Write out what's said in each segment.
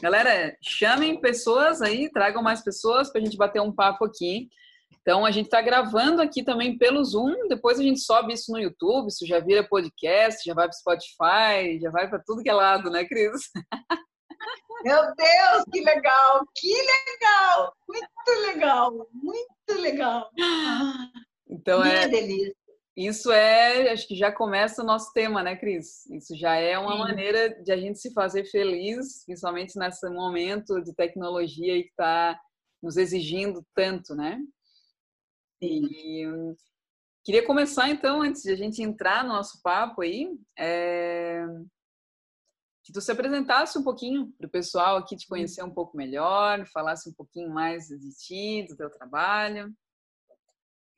Galera, chamem pessoas aí, tragam mais pessoas para a gente bater um papo aqui. Então, a gente está gravando aqui também pelo Zoom, depois a gente sobe isso no YouTube, isso já vira podcast, já vai para Spotify, já vai para tudo que é lado, né, Cris? Meu Deus, que legal! Que legal! Muito legal! Muito legal! Então, é, delícia. Isso é, acho que já começa o nosso tema, né, Cris? Isso já é uma Sim. maneira de a gente se fazer feliz, principalmente nesse momento de tecnologia que está nos exigindo tanto, né? E queria começar, então, antes de a gente entrar no nosso papo aí, é... que tu se apresentasse um pouquinho para o pessoal aqui te conhecer um pouco melhor, falasse um pouquinho mais de ti, do teu trabalho.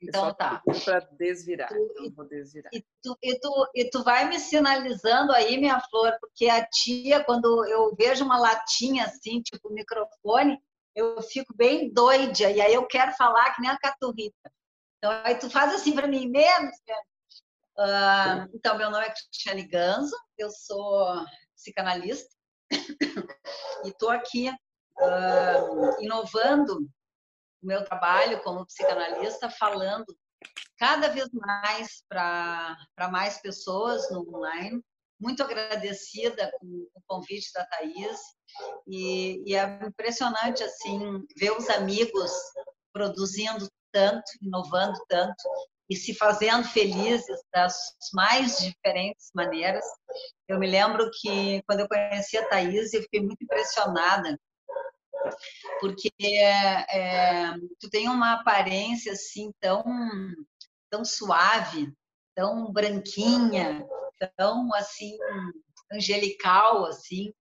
Então tá. Para desvirar. Tu, vou desvirar. E tu, e, tu, e tu vai me sinalizando aí, minha flor, porque a tia, quando eu vejo uma latinha assim, tipo microfone, eu fico bem doida, e aí eu quero falar que nem a Caturrita. Então aí tu faz assim para mim, menos, Uh, então, meu nome é Cristiane Ganzo, eu sou psicanalista e estou aqui uh, inovando o meu trabalho como psicanalista, falando cada vez mais para mais pessoas no online. Muito agradecida com o convite da Thais. E, e é impressionante assim ver os amigos produzindo tanto, inovando tanto e se fazendo felizes das mais diferentes maneiras. Eu me lembro que quando eu conheci a Thaís, eu fiquei muito impressionada porque é, tu tem uma aparência assim tão tão suave, tão branquinha, tão assim angelical assim.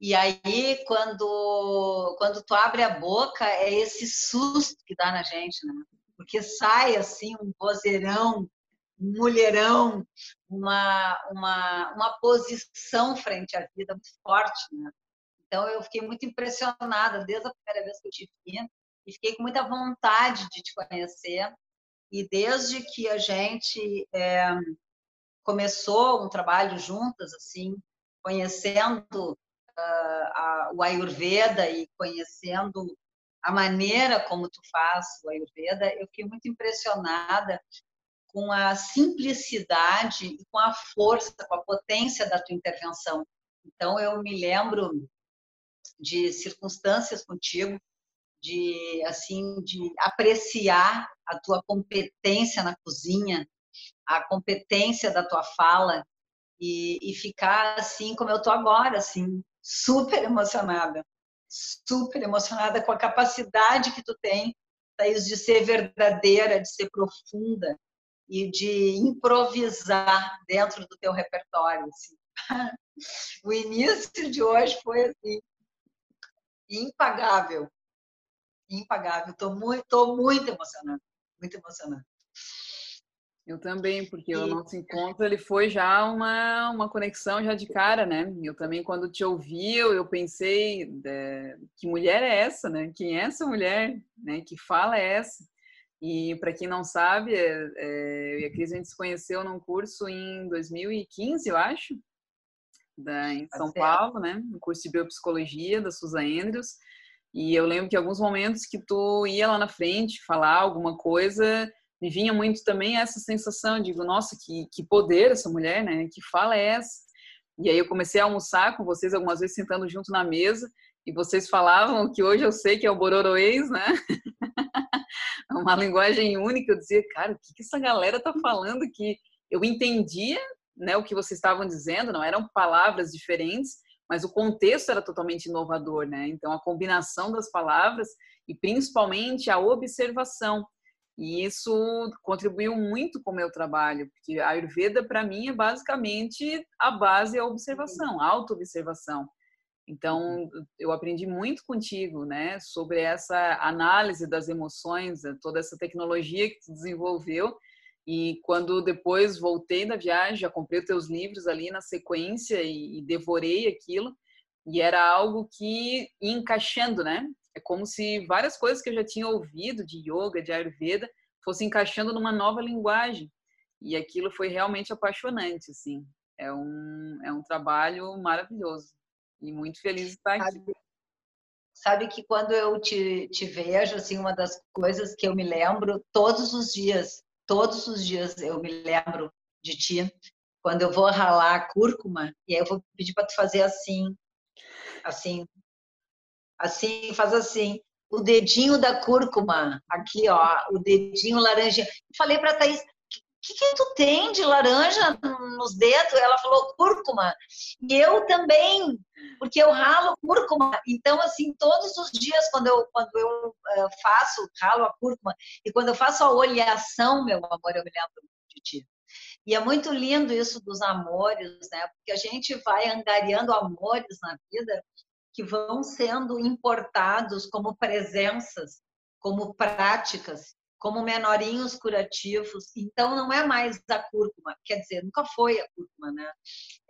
E aí quando quando tu abre a boca é esse susto que dá na gente, né? Porque sai assim um vozeirão, um mulherão, uma uma uma posição frente à vida muito forte, né? Então, eu fiquei muito impressionada desde a primeira vez que eu te vi e fiquei com muita vontade de te conhecer. E desde que a gente é, começou um trabalho juntas, assim, conhecendo uh, a, o Ayurveda e conhecendo a maneira como tu faz o Ayurveda, eu fiquei muito impressionada com a simplicidade e com a força, com a potência da tua intervenção. Então, eu me lembro de circunstâncias contigo, de assim de apreciar a tua competência na cozinha, a competência da tua fala e, e ficar assim como eu tô agora, assim super emocionada, super emocionada com a capacidade que tu tem, Thaís, de ser verdadeira, de ser profunda e de improvisar dentro do teu repertório. Assim. O início de hoje foi assim, impagável. Impagável. Estou muito, tô muito emocionada. Muito emocionada. Eu também, porque e... o nosso encontro ele foi já uma, uma conexão já de cara, né? Eu também, quando te ouvi, eu, eu pensei, é, que mulher é essa, né? Quem é essa mulher, né? Que fala é essa? E para quem não sabe, é, é, eu e a Cris a gente se conheceu num curso em 2015, eu acho da, em tá São Paulo, né? No curso de biopsicologia da Susa Andrews. E eu lembro que alguns momentos que tu ia lá na frente falar alguma coisa, me vinha muito também essa sensação, digo, nossa, que, que poder essa mulher, né? Que fala é essa? E aí eu comecei a almoçar com vocês algumas vezes sentando junto na mesa e vocês falavam que hoje eu sei que é o bororoês, né? Uma linguagem única. Eu dizia, cara, o que, que essa galera tá falando que eu entendia né, o que vocês estavam dizendo, não eram palavras diferentes, mas o contexto era totalmente inovador, né? Então a combinação das palavras e principalmente a observação. E isso contribuiu muito com o meu trabalho, porque a Ayurveda para mim é basicamente a base é a observação, a auto-observação. Então, eu aprendi muito contigo, né, sobre essa análise das emoções, toda essa tecnologia que tu desenvolveu e quando depois voltei da viagem, já comprei os teus livros ali na sequência e, e devorei aquilo. E era algo que ia encaixando, né? É como se várias coisas que eu já tinha ouvido de yoga, de ayurveda, fossem encaixando numa nova linguagem. E aquilo foi realmente apaixonante, assim. É um, é um trabalho maravilhoso. E muito feliz de estar aqui. Sabe que quando eu te, te vejo, assim, uma das coisas que eu me lembro todos os dias, todos os dias eu me lembro de ti, quando eu vou ralar a cúrcuma, e aí eu vou pedir para tu fazer assim, assim, assim, faz assim, o dedinho da cúrcuma, aqui, ó, o dedinho laranja. Falei para Thaís, que, que tu tem de laranja nos dedos? Ela falou cúrcuma. E eu também, porque eu ralo cúrcuma. Então, assim, todos os dias, quando eu, quando eu uh, faço, ralo a cúrcuma, e quando eu faço a oleação, meu amor, eu me lembro de ti. E é muito lindo isso dos amores, né? Porque a gente vai angariando amores na vida que vão sendo importados como presenças, como práticas, como menorinhos curativos. Então, não é mais a cúrcuma, quer dizer, nunca foi a cúrcuma, né?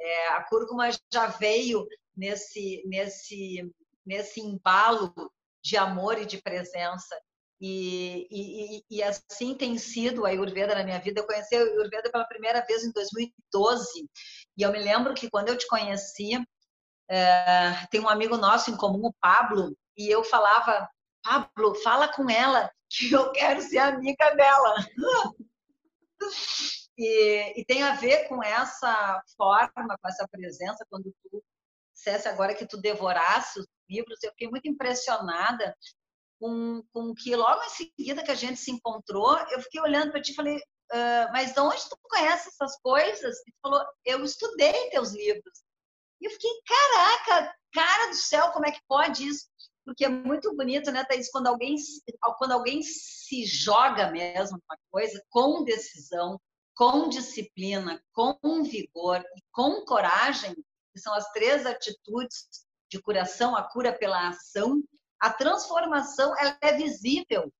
É, a cúrcuma já veio nesse, nesse, nesse embalo de amor e de presença. E, e, e, assim tem sido a Ayurveda na minha vida. Eu conheci a Ayurveda pela primeira vez em 2012. E eu me lembro que quando eu te conheci, é, tem um amigo nosso em comum, o Pablo, e eu falava, Pablo, fala com ela que eu quero ser amiga dela. E, e, tem a ver com essa forma, com essa presença, quando tu dissesse agora que tu devorasse os livros, eu fiquei muito impressionada com, com que logo em seguida que a gente se encontrou, eu fiquei olhando para ti e falei, uh, mas de onde tu conhece essas coisas? E tu falou, eu estudei teus livros. E eu fiquei, caraca, cara do céu, como é que pode isso? Porque é muito bonito, né, Thaís, quando alguém, quando alguém se joga mesmo uma coisa com decisão, com disciplina, com vigor e com coragem, que são as três atitudes de curação, a cura pela ação, a transformação ela é visível.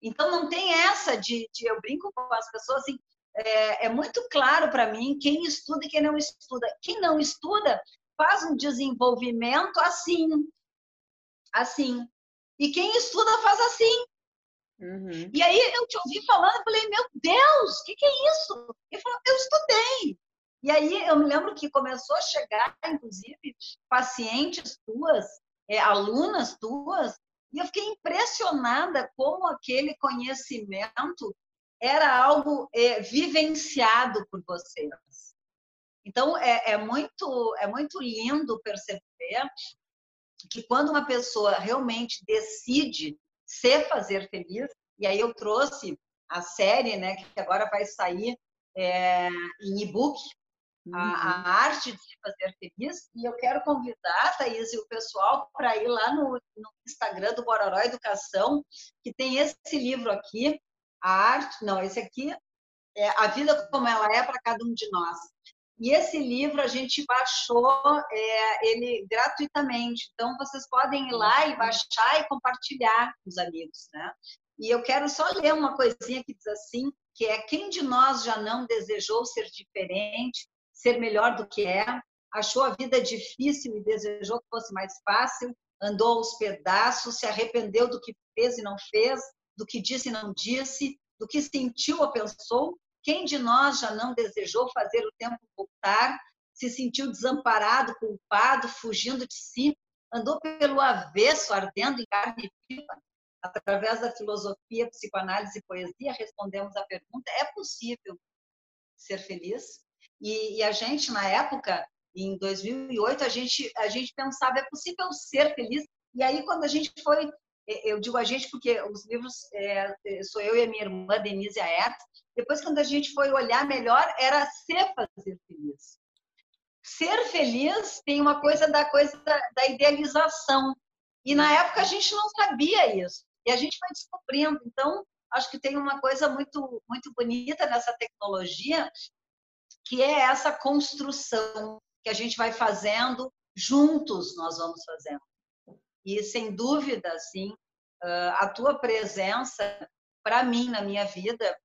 Então não tem essa de, de eu brinco com as pessoas assim, é, é muito claro para mim quem estuda e quem não estuda. Quem não estuda faz um desenvolvimento assim, assim. E quem estuda faz assim. Uhum. E aí eu te ouvi falando, eu falei, meu Deus, o que, que, é isso? Ele falou, eu estudei. E aí eu me lembro que começou a chegar, inclusive, pacientes tuas, é, alunas tuas, e eu fiquei impressionada como aquele conhecimento era algo é, vivenciado por vocês. Então é, é, muito é muito lindo perceber que quando uma pessoa realmente decide se fazer feliz, e aí eu trouxe a série, né, que agora vai sair é, em e-book, uhum. a, a, uhum. arte de se fazer feliz, e eu quero convidar, Thaís, e o pessoal para ir lá no, no Instagram do Bororó Educação, que tem esse livro aqui, a arte, não, esse aqui, é A Vida Como Ela É para Cada Um de Nós. E esse livro a gente baixou é, ele gratuitamente. Então, vocês podem ir lá e baixar e compartilhar com os amigos, né? E eu quero só ler uma coisinha que diz assim, que é quem de nós já não desejou ser diferente, ser melhor do que é, achou a vida difícil e desejou que fosse mais fácil, andou aos pedaços, se arrependeu do que fez e não fez, do que disse e não disse, do que sentiu ou pensou, quem de nós já não desejou fazer o tempo voltar, se sentiu desamparado, culpado, fugindo de si, andou pelo avesso, ardendo em carne viva? Através da filosofia, psicoanálise e poesia, respondemos à pergunta: é possível ser feliz? E, e a gente, na época, em 2008, a gente, a gente pensava: é possível ser feliz? E aí, quando a gente foi eu digo a gente porque os livros é, sou eu e a minha irmã Denise Aert. Depois, quando a gente foi olhar melhor, era ser fazer feliz. Ser feliz tem uma coisa da coisa da, da idealização. E na época a gente não sabia isso. E a gente foi descobrindo. Então, acho que tem uma coisa muito muito bonita nessa tecnologia, que é essa construção que a gente vai fazendo juntos, nós vamos fazendo. E, sem dúvida, assim, a tua presença, para mim, na minha vida,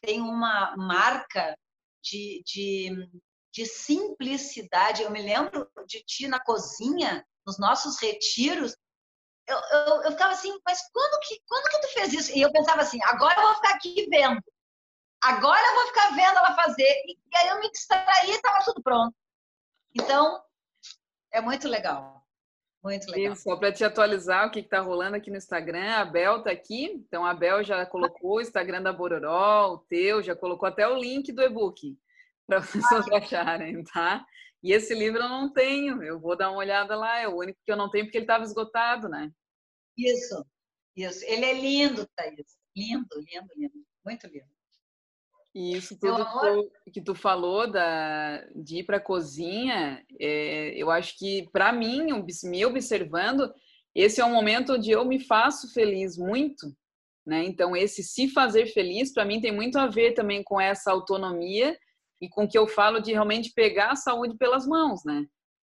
tem uma marca de, de, de simplicidade. Eu me lembro de ti na cozinha, nos nossos retiros, eu, eu, eu, ficava assim, mas quando que, quando que tu fez isso? E eu pensava assim, agora eu vou ficar aqui vendo. Agora eu vou ficar vendo ela fazer. E, aí eu me distraí e estava tudo pronto. Então, é muito legal Muito legal. E só para te atualizar o que está rolando aqui no Instagram, a Bel está aqui. Então, a Bel já colocou o Instagram da Bororó, o teu, já colocou até o link do e-book para vocês acharem, tá? E esse livro eu não tenho, eu vou dar uma olhada lá, é o único que eu não tenho porque ele estava esgotado, né? Isso, isso. Ele é lindo, Thaís. Lindo, lindo, lindo. Muito lindo. E isso tudo que, que tu falou da, de ir para a cozinha, é, eu acho que, para mim, me observando, esse é um momento onde eu me faço feliz muito. Né? Então, esse se fazer feliz, para mim, tem muito a ver também com essa autonomia e com o que eu falo de realmente pegar a saúde pelas mãos, né?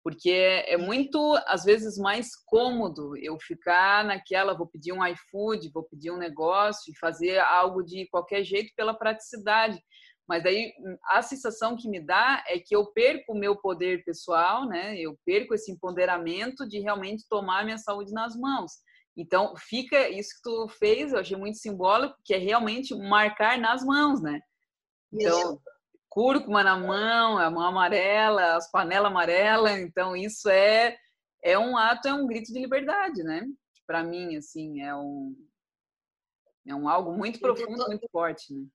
Porque é, é muito, às vezes, mais cômodo eu ficar naquela, vou pedir um iFood, vou pedir um negócio e fazer algo de qualquer jeito pela praticidade. Mas daí a sensação que me dá é que eu perco o meu poder pessoal, né? Eu perco esse empoderamento de realmente tomar minha saúde nas mãos. Então, fica isso que tu fez, eu achei muito simbólico, que é realmente marcar nas mãos, né? Então, isso cúrcuma na mão, a mão amarela, as panelas amarelas. Então, isso é, é um ato, é um grito de liberdade, né? Para mim, assim, é um, é um algo muito profundo, muito forte, né?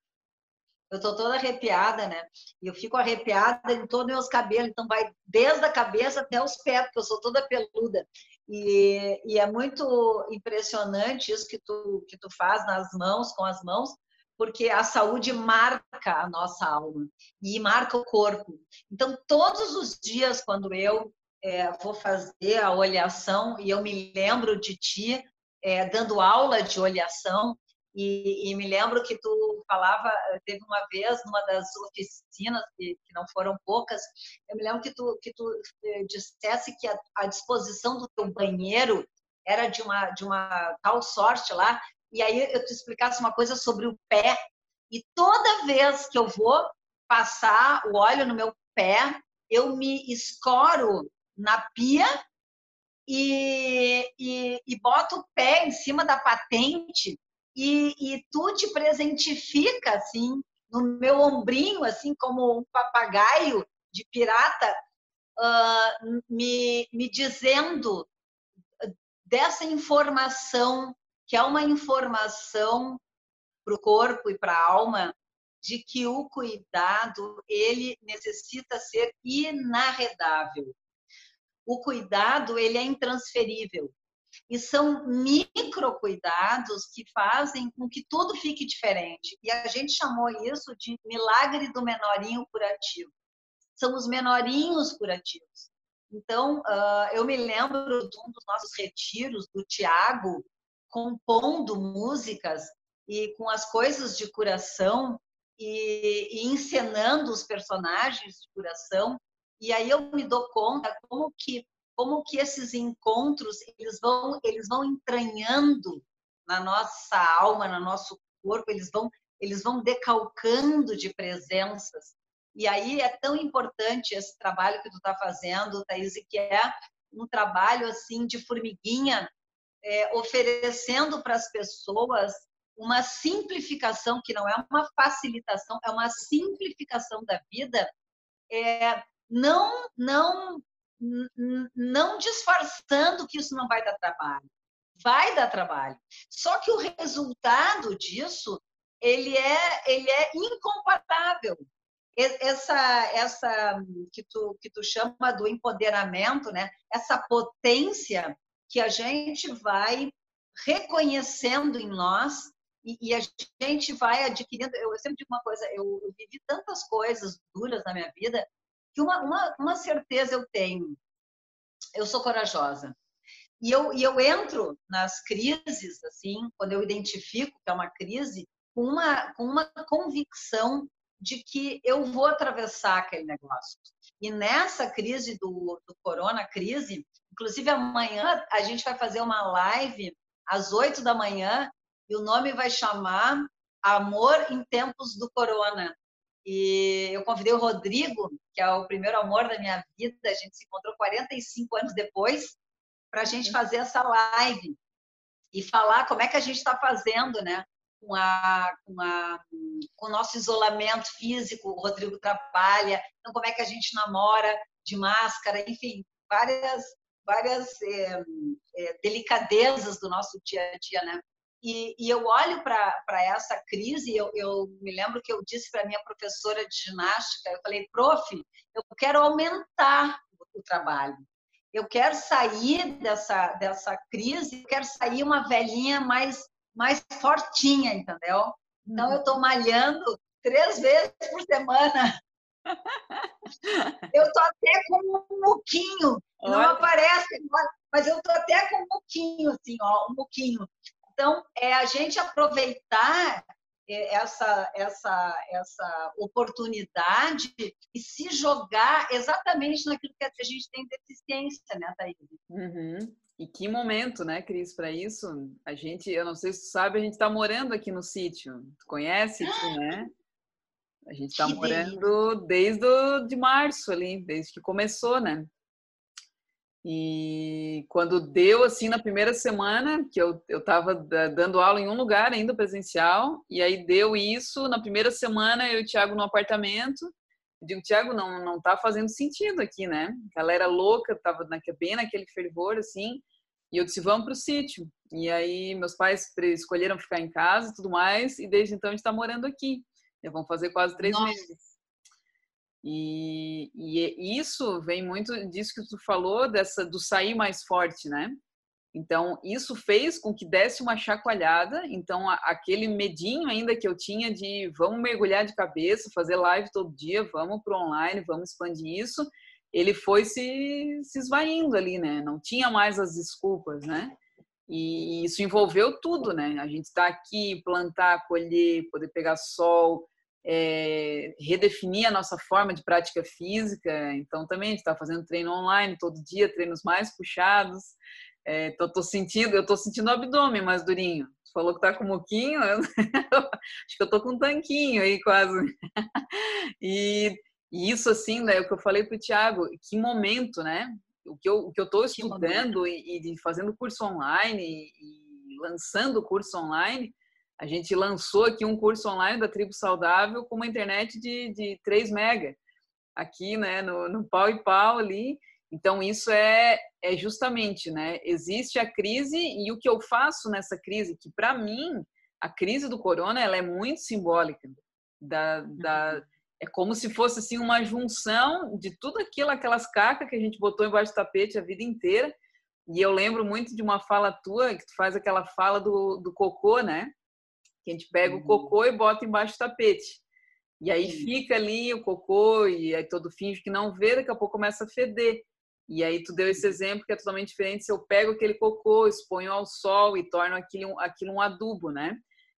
Eu tô toda arrepiada, né? E eu fico arrepiada em todos os meus cabelos, então vai desde a cabeça até os pés, porque eu sou toda peluda. E, e é muito impressionante isso que tu, que tu faz nas mãos, com as mãos, porque a saúde marca a nossa alma e marca o corpo. Então, todos os dias, quando eu é, vou fazer a oleação, e eu me lembro de ti é, dando aula de oleação, e, e, me lembro que tu falava, teve uma vez, numa das oficinas, que, que não foram poucas, eu me lembro que tu, que tu é, dissesse que a, a disposição do teu banheiro era de uma, de uma tal sorte lá e aí eu te explicasse uma coisa sobre o pé. E toda vez que eu vou passar o óleo no meu pé, eu me escoro na pia e, e, e boto o pé em cima da patente e, e tu te presentifica assim no meu ombrinho, assim como um papagaio de pirata, uh, me, me dizendo dessa informação que é uma informação para o corpo e para a alma de que o cuidado ele necessita ser inarredável. O cuidado ele é intransferível e são micro cuidados que fazem com que tudo fique diferente. E a gente chamou isso de milagre do menorinho curativo. São os menorinhos curativos. Então, uh, eu me lembro de um dos nossos retiros do Tiago, compondo músicas e com as coisas de curação e, e encenando os personagens de curação. E aí eu me dou conta como que como que esses encontros eles vão eles vão entranhando na nossa alma, no nosso corpo, eles vão eles vão decalcando de presenças. E aí é tão importante esse trabalho que tu está fazendo, Thaís, que é um trabalho assim de formiguinha é, oferecendo para as pessoas uma simplificação, que não é uma facilitação, é uma simplificação da vida, é, não, não, não disfarçando que isso não vai dar trabalho. Vai dar trabalho. Só que o resultado disso, ele é, ele é incomparável. Essa, essa que tu, que tu chama do empoderamento, né? essa potência que a gente vai reconhecendo em nós e, e, a gente vai adquirindo. Eu sempre digo uma coisa: eu, eu vivi tantas coisas duras na minha vida que uma, uma, uma certeza eu tenho: eu sou corajosa. E eu, e eu entro nas crises, assim, quando eu identifico que é uma crise, com uma, com uma convicção de que eu vou atravessar aquele negócio. E nessa crise do, do corona, crise, Inclusive, amanhã a gente vai fazer uma live às oito da manhã e o nome vai chamar Amor em Tempos do Corona. E eu convidei o Rodrigo, que é o primeiro amor da minha vida, a gente se encontrou 45 anos depois, para a gente fazer essa live e falar como é que a gente está fazendo, né? Com, a, com, a, com o nosso isolamento físico, o Rodrigo trabalha, então como é que a gente namora de máscara, enfim, várias várias é, é, delicadezas do nosso dia a dia, né? E, e eu olho para essa crise, eu, eu, me lembro que eu disse para minha professora de ginástica, eu falei, prof, eu quero aumentar o trabalho. Eu quero sair dessa, dessa crise, eu quero sair uma velhinha mais, mais fortinha, entendeu? Então, eu estou malhando três vezes por semana. Eu estou até com um muquinho, não aparece, mas eu estou até com um muquinho, assim, ó, um muquinho. Então, é a gente aproveitar é, essa, essa, essa oportunidade e se jogar exatamente naquilo que a gente tem deficiência, né, Thaís? Uhum. E que momento, né, Cris, para isso? A gente, eu não sei se tu sabe, a gente está morando aqui no sítio. Tu conhece aqui, né? A gente está morando desde o, de março ali, desde que começou, né? E quando deu assim na primeira semana, que eu estava dando aula em um lugar ainda presencial, e aí deu isso, na primeira semana eu e o Thiago no apartamento. Eu digo, Thiago, não, não tá fazendo sentido aqui, né? A galera louca, tava na, bem naquele fervor, assim, e eu disse, vamos para o sítio. E aí meus pais escolheram ficar em casa e tudo mais, e desde então a gente está morando aqui. Já vão fazer quase três Nossa. meses. E, e, isso vem muito disso que tu falou, dessa do sair mais forte, né? Então, isso fez com que desse uma chacoalhada. Então, aquele medinho ainda que eu tinha de vamos mergulhar de cabeça, fazer live todo dia, vamos para online, vamos expandir isso, ele foi se, se esvaindo ali, né? Não tinha mais as desculpas, né? E isso envolveu tudo, né? A gente está aqui, plantar, colher, poder pegar sol, é, redefinir a nossa forma de prática física. Então, também a gente está fazendo treino online todo dia, treinos mais puxados. É, tô, tô sentindo, eu tô sentindo o abdômen mais durinho. Você falou que tá com moquinho, eu, acho que eu tô com um tanquinho aí quase. e, e isso assim, né, o que eu falei para o Thiago, que momento, né? O que eu, o que eu tô estudando e, e, fazendo curso online e, e lançando curso online, a gente lançou aqui um curso online da Tribo Saudável com uma internet de, de 3 mega aqui, né, no, no pau e pau ali. Então, isso é, é justamente, né, existe a crise e o que eu faço nessa crise, que para mim, a crise do corona, ela é muito simbólica. Da, da, uhum. é como se fosse, assim, uma junção de tudo aquilo, aquelas cacas que a gente botou embaixo do tapete a vida inteira. E eu lembro muito de uma fala tua, que tu faz aquela fala do, do cocô, né? que a gente pega uhum. o cocô e bota embaixo do tapete. E aí fica ali o cocô e aí todo finge que não vê, daqui a pouco começa a feder. E aí tu deu esse exemplo que é totalmente diferente se eu pego aquele cocô, exponho ao sol e torno aquilo, aquilo um adubo, né?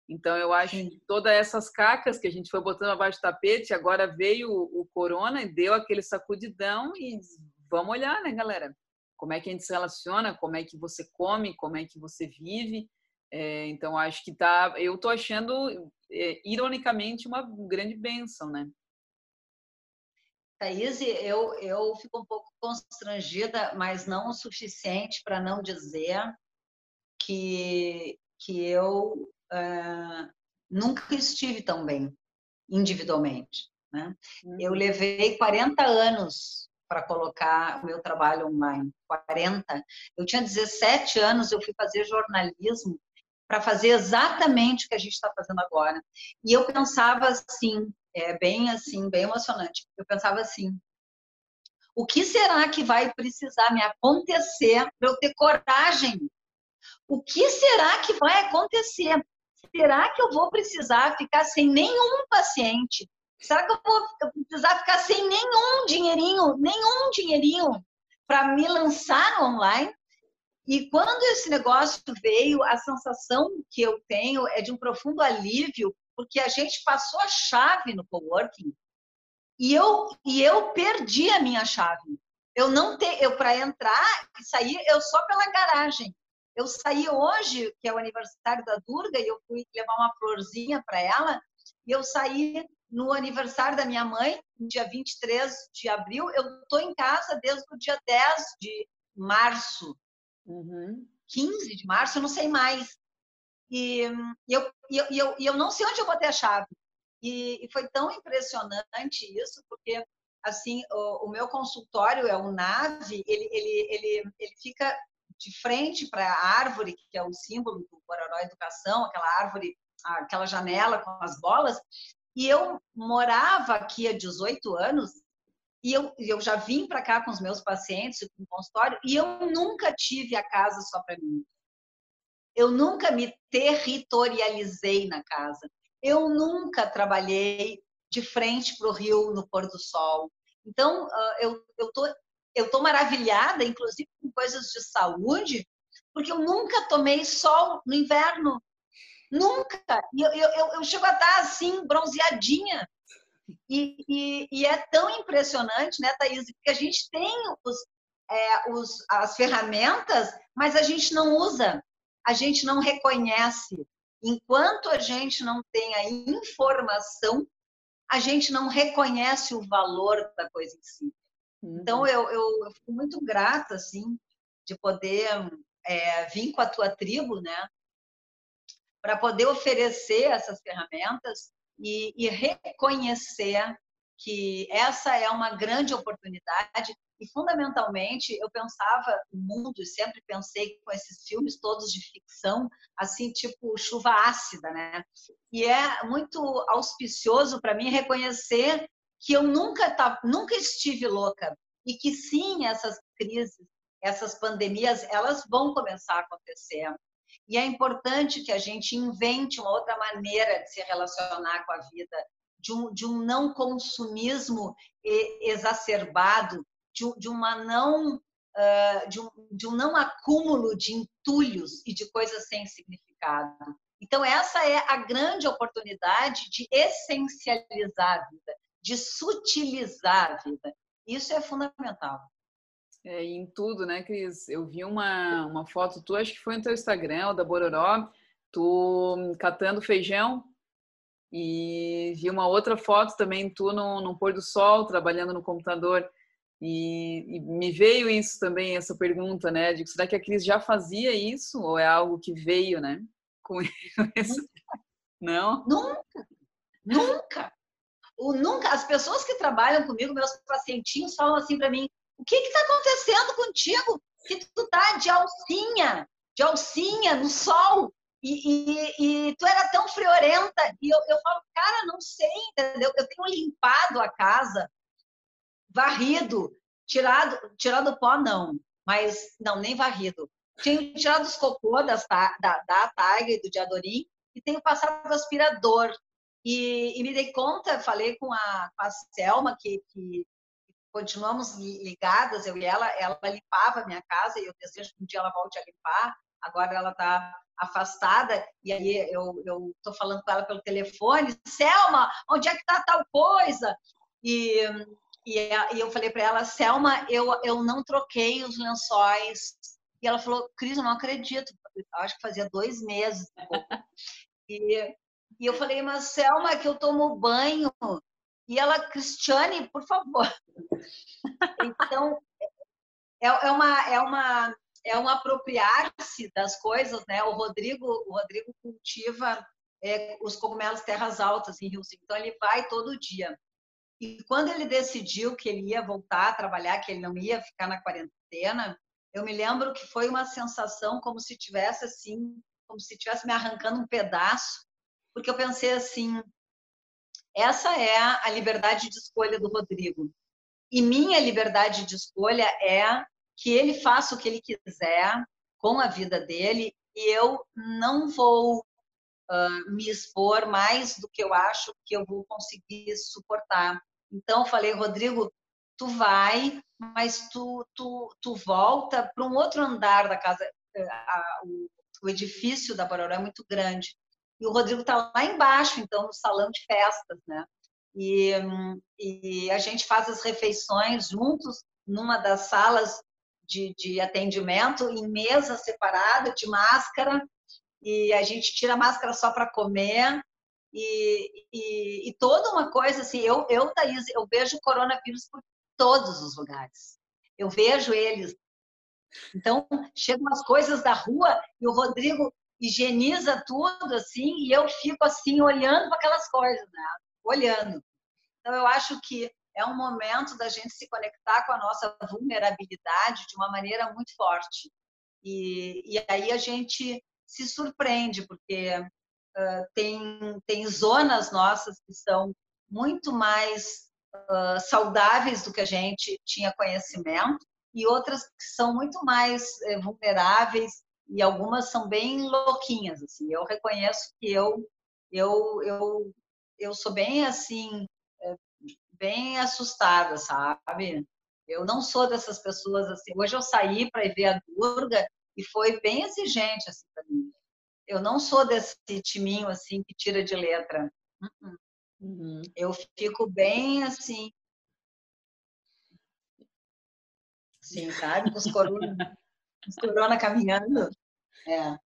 Então eu acho Sim. que todas essas cacas que a gente foi botando abaixo do tapete, agora veio o, o corona e deu aquele sacudidão e vamos olhar, né, galera? Como é que a gente se relaciona, como é que você come, como é que você vive. É, então, acho que tá. Eu tô achando, é, ironicamente, uma grande benção, né? Thaís, eu, eu fico um pouco constrangida, mas não o suficiente para não dizer que, que eu uh, nunca estive tão bem individualmente. Né? Uhum. Eu levei 40 anos para colocar o meu trabalho online. 40. Eu tinha 17 anos, eu fui fazer jornalismo para fazer exatamente o que a gente está fazendo agora. E eu pensava assim, é bem assim, bem emocionante. Eu pensava assim: o que será que vai precisar me acontecer para eu ter coragem? O que será que vai acontecer? Será que eu vou precisar ficar sem nenhum paciente? Será que eu vou precisar ficar sem nenhum dinheirinho, nenhum dinheirinho para me lançar online? E quando esse negócio veio, a sensação que eu tenho é de um profundo alívio, porque a gente passou a chave no coworking e eu e eu perdi a minha chave. Eu não te, eu para entrar e sair eu só pela garagem. Eu saí hoje, que é o aniversário da Durga, e eu fui levar uma florzinha para ela, e eu saí no aniversário da minha mãe, dia 23 de abril. Eu estou em casa desde o dia 10 de março. Uhum. 15 de março, eu não sei mais. E, e eu, e, eu, e, eu, não sei onde eu botei a chave. E, e foi tão impressionante isso, porque assim, o, o meu consultório é o nave, ele, ele, ele, ele fica de frente para a árvore, que é o símbolo do Bororó Educação, aquela árvore, aquela janela com as bolas, e eu morava aqui há 18 anos, e eu, eu já vim para cá com os meus pacientes, com o consultório, e eu nunca tive a casa só para mim. Eu nunca me territorializei na casa. Eu nunca trabalhei de frente para o rio no pôr do sol. Então, ah, eu estou eu tô maravilhada, inclusive com coisas de saúde, porque eu nunca tomei sol no inverno. Nunca. Eu, eu, eu chego a estar assim, bronzeadinha. E, e, e, é tão impressionante, né, Thaís, que a gente tem os, é, os, as ferramentas, mas a gente não usa, a gente não reconhece. Enquanto a gente não tem a informação, a gente não reconhece o valor da coisa em si. Então, uhum. eu, eu, eu fico muito grata, assim, de poder é, vir com a tua tribo, né? Para poder oferecer essas ferramentas e, e reconhecer que essa é uma grande oportunidade. E fundamentalmente eu pensava o mundo e sempre pensei com esses filmes todos de ficção assim tipo chuva ácida né? E é muito auspicioso para mim reconhecer que eu nunca tá, nunca estive louca. E que sim essas crises essas pandemias elas vão começar a acontecer. E é importante que a gente invente uma outra maneira de se relacionar com a vida, de um, de um não consumismo exacerbado, de, de uma não uh, de, um, de um não acúmulo de entulhos e de coisas sem significado. Então essa é a grande oportunidade de essencializar a vida, de sutilizar a vida. Isso é fundamental. É, em tudo, né, Cris? Eu vi uma, uma foto tua, acho que foi no teu Instagram, da Bororó, tu catando feijão e vi uma outra foto também, tu no, pôr do sol, trabalhando no computador. E, e, me veio isso também, essa pergunta, né? De será que a Cris já fazia isso ou é algo que veio, né? Com isso? Não? Nunca, nunca. O, nunca. As pessoas que trabalham comigo, meus pacientinhos, falam assim para mim: o que está acontecendo contigo? Que tu tá de alcinha, de alcinha no sol, e, e, e tu era tão friorenta. E eu, eu falo, cara, não sei, entendeu? Eu tenho limpado a casa, varrido, tirado, tirado pó, não, mas não, nem varrido. Tenho tirado os cocô das, da, da Taiga e do Diadorim e tenho passado aspirador. E, e, me dei conta, falei com a, com a Selma, que, que continuamos ligadas, eu e ela, ela limpava a minha casa e eu desejo que um dia ela volte a limpar. Agora ela está afastada e aí eu estou falando com ela pelo telefone, Selma, onde é que está tal coisa? E, e, e eu falei para ela, Selma, eu, eu não troquei os lençóis. E ela falou, Cris, eu não acredito. Eu acho que fazia dois meses. e, e eu falei, mas Selma, é que eu tomo banho e ela, Cristiane, por favor. Então, é, é uma, é uma, é um apropriar-se das coisas, né? O Rodrigo, o Rodrigo cultiva é, os cogumelos terras altas em Riozinho, então ele vai todo dia. E quando ele decidiu que ele ia voltar a trabalhar, que ele não ia ficar na quarentena, eu me lembro que foi uma sensação como se tivesse assim, como se tivesse me arrancando um pedaço, porque eu pensei assim, essa é a liberdade de escolha do Rodrigo. E minha liberdade de escolha é que ele faça o que ele quiser com a vida dele e eu não vou uh, me expor mais do que eu acho que eu vou conseguir suportar. Então, falei, Rodrigo, tu vai, mas tu, tu, tu volta para um outro andar da casa. Eh, a, o, o edifício da Bororó é muito grande e o Rodrigo está lá embaixo, então, no salão de festas, né? E, e a gente faz as refeições juntos numa das salas de, de atendimento, em mesa separada, de máscara, e a gente tira a máscara só para comer, e, e, e, toda uma coisa assim, eu, eu, Thaís, eu vejo o coronavírus por todos os lugares. Eu vejo eles. Então, chegam as coisas da rua e o Rodrigo higieniza tudo assim e eu fico assim olhando para aquelas coisas, né? Olhando. Então eu acho que é um momento da gente se conectar com a nossa vulnerabilidade de uma maneira muito forte. E, e aí a gente se surpreende, porque uh, tem, tem zonas nossas que são muito mais uh, saudáveis do que a gente tinha conhecimento, e outras que são muito mais uh, vulneráveis, e algumas são bem louquinhas. Assim. Eu reconheço que eu, eu, eu, eu sou bem assim, bem assustada, sabe? Eu não sou dessas pessoas assim. Hoje eu saí para ver a Durga e foi bem exigente assim para mim. Eu não sou desse timinho assim que tira de letra. Uh-uh. Uhum. Eu fico bem assim. Sim, sabe? Com os corona, os corona caminhando. É.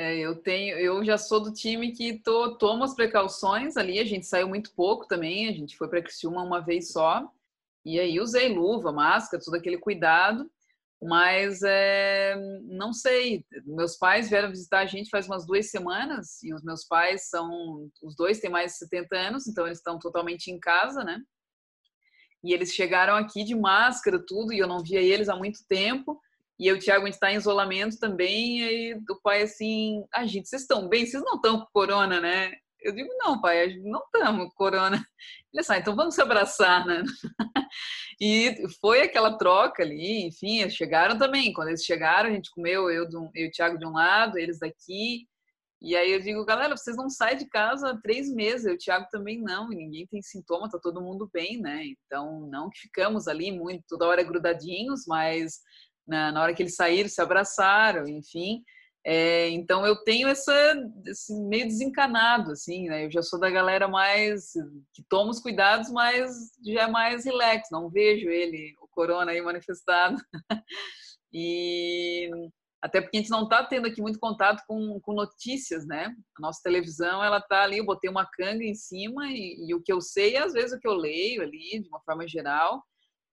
É, eu tenho, eu já sou do time que tô, tomo as precauções ali. A gente saiu muito pouco também, a gente foi para Criciúma uma vez só. E aí usei luva, máscara, todo aquele cuidado. Mas é, não sei, meus pais vieram visitar a gente faz umas duas semanas e os meus pais são, os dois têm mais de 70 anos, então eles estão totalmente em casa, né? E eles chegaram aqui de máscara, tudo, e eu não via eles há muito tempo. E eu, Thiago, a gente está em isolamento também. E aí o pai assim, a gente, vocês estão bem? Vocês não estão com corona, né? Eu digo, não, pai, não estamos com corona. Ele assim, então vamos se abraçar, né? E foi aquela troca ali, enfim, eles chegaram também. Quando eles chegaram, a gente comeu, eu, eu e o Thiago de um lado, eles daqui. E aí eu digo, galera, vocês não saem de casa há três meses, eu, o Thiago também não, e ninguém tem sintoma, tá todo mundo bem, né? Então, não que ficamos ali muito, toda hora grudadinhos, mas na, na hora que eles saíram, se abraçaram, enfim. É, então eu tenho essa esse meio desencanado, assim, né? Eu já sou da galera mais que toma os cuidados, mas já é mais relax, não vejo ele, o corona aí manifestado. e até porque a gente não está tendo aqui muito contato com, com notícias, né? A nossa televisão, ela tá ali, eu botei uma canga em cima e, e o que eu sei, às vezes o que eu leio ali, de uma forma geral,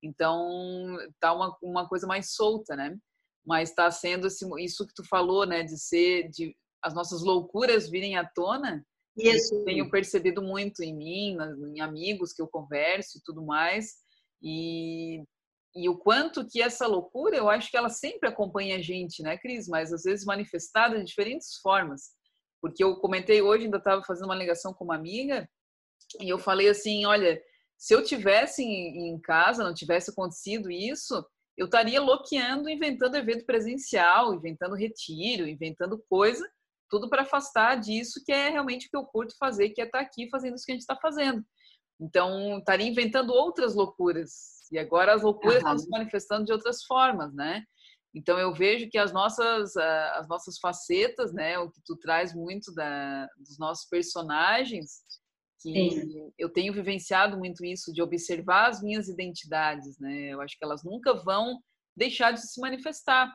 então, tá uma, uma coisa mais solta, né? Mas está sendo esse, isso que tu falou, né? De ser, de as nossas loucuras virem à tona. Isso. Eu tenho percebido muito em mim, em amigos que eu converso e tudo mais. E, e o quanto que essa loucura, eu acho que ela sempre acompanha a gente, né, Cris? Mas às vezes manifestada de diferentes formas. Porque eu comentei hoje, ainda estava fazendo uma ligação com uma amiga, e eu falei assim: olha, se eu tivesse em casa, não tivesse acontecido isso, eu estaria loqueando, inventando evento presencial, inventando retiro, inventando coisa, tudo para afastar disso que é realmente o que eu curto fazer, que é estar tá aqui fazendo isso que a gente está fazendo. Então, estaria inventando outras loucuras. E agora as loucuras uhum. estão se manifestando de outras formas, né? Então, eu vejo que as nossas, as nossas facetas, né, o que tu traz muito da, dos nossos personagens, que Sim. eu tenho vivenciado muito isso de observar as minhas identidades, né? Eu acho que elas nunca vão deixar de se manifestar,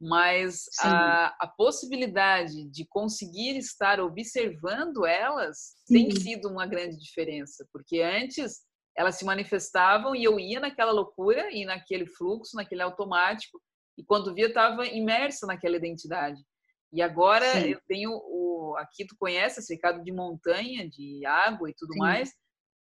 mas a, a, possibilidade de conseguir estar observando elas Sim. tem sido uma grande diferença, porque antes elas se manifestavam e eu ia naquela loucura e naquele fluxo, naquele automático, e quando via estava imersa naquela identidade. E agora Sim. eu tenho o aqui tu conhece esse recado de montanha, de água e tudo Sim. mais,